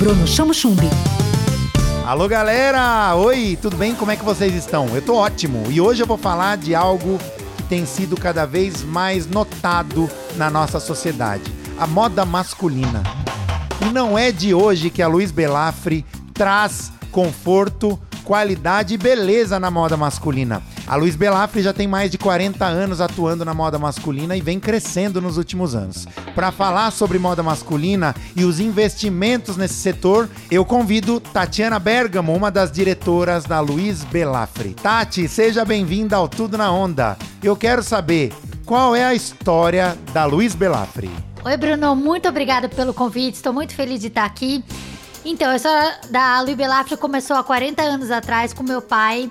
Bruno Chamo Chumbi. Alô galera! Oi, tudo bem? Como é que vocês estão? Eu tô ótimo e hoje eu vou falar de algo que tem sido cada vez mais notado na nossa sociedade: a moda masculina. E não é de hoje que a Luiz Belafre traz conforto, qualidade e beleza na moda masculina. A Luiz Belafre já tem mais de 40 anos atuando na moda masculina e vem crescendo nos últimos anos. Para falar sobre moda masculina e os investimentos nesse setor, eu convido Tatiana Bergamo, uma das diretoras da Luiz Belafre. Tati, seja bem-vinda ao Tudo na Onda. Eu quero saber qual é a história da Luiz Belafre. Oi, Bruno, muito obrigada pelo convite. Estou muito feliz de estar aqui. Então, a história da Luiz Belafre começou há 40 anos atrás com meu pai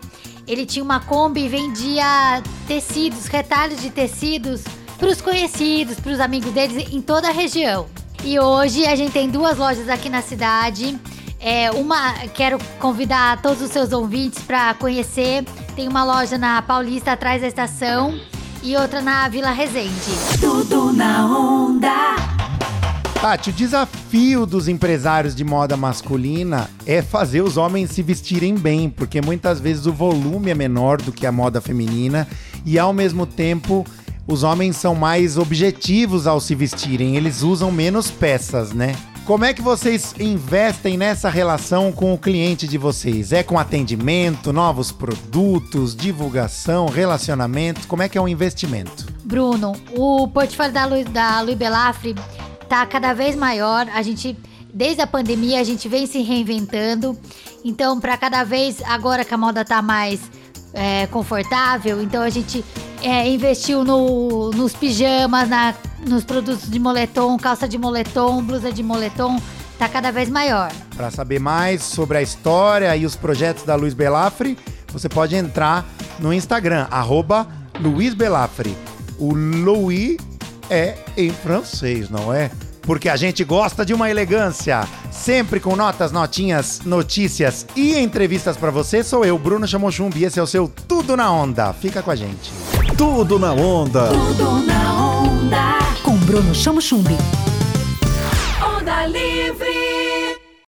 ele tinha uma Kombi e vendia tecidos, retalhos de tecidos para os conhecidos, para os amigos deles em toda a região. E hoje a gente tem duas lojas aqui na cidade. É, uma, quero convidar todos os seus ouvintes para conhecer. Tem uma loja na Paulista, atrás da estação, e outra na Vila Resende. Tudo na onda. Tati, o desafio dos empresários de moda masculina é fazer os homens se vestirem bem, porque muitas vezes o volume é menor do que a moda feminina e ao mesmo tempo os homens são mais objetivos ao se vestirem, eles usam menos peças, né? Como é que vocês investem nessa relação com o cliente de vocês? É com atendimento, novos produtos, divulgação, relacionamento? Como é que é o investimento? Bruno, o portfólio da Louis, da Belafre tá cada vez maior. A gente, desde a pandemia, a gente vem se reinventando. Então, para cada vez, agora que a moda tá mais é, confortável, então a gente é, investiu no, nos pijamas, na, nos produtos de moletom, calça de moletom, blusa de moletom. Tá cada vez maior. Para saber mais sobre a história e os projetos da Luiz Belafre, você pode entrar no Instagram, arroba Luiz Belafre. O Louis é em francês, não é? Porque a gente gosta de uma elegância. Sempre com notas, notinhas, notícias e entrevistas para você. Sou eu, Bruno Chamochumbi. Esse é o seu Tudo na Onda. Fica com a gente. Tudo na Onda. Tudo na onda. Com Bruno Chamo Chumbi. Onda Livre.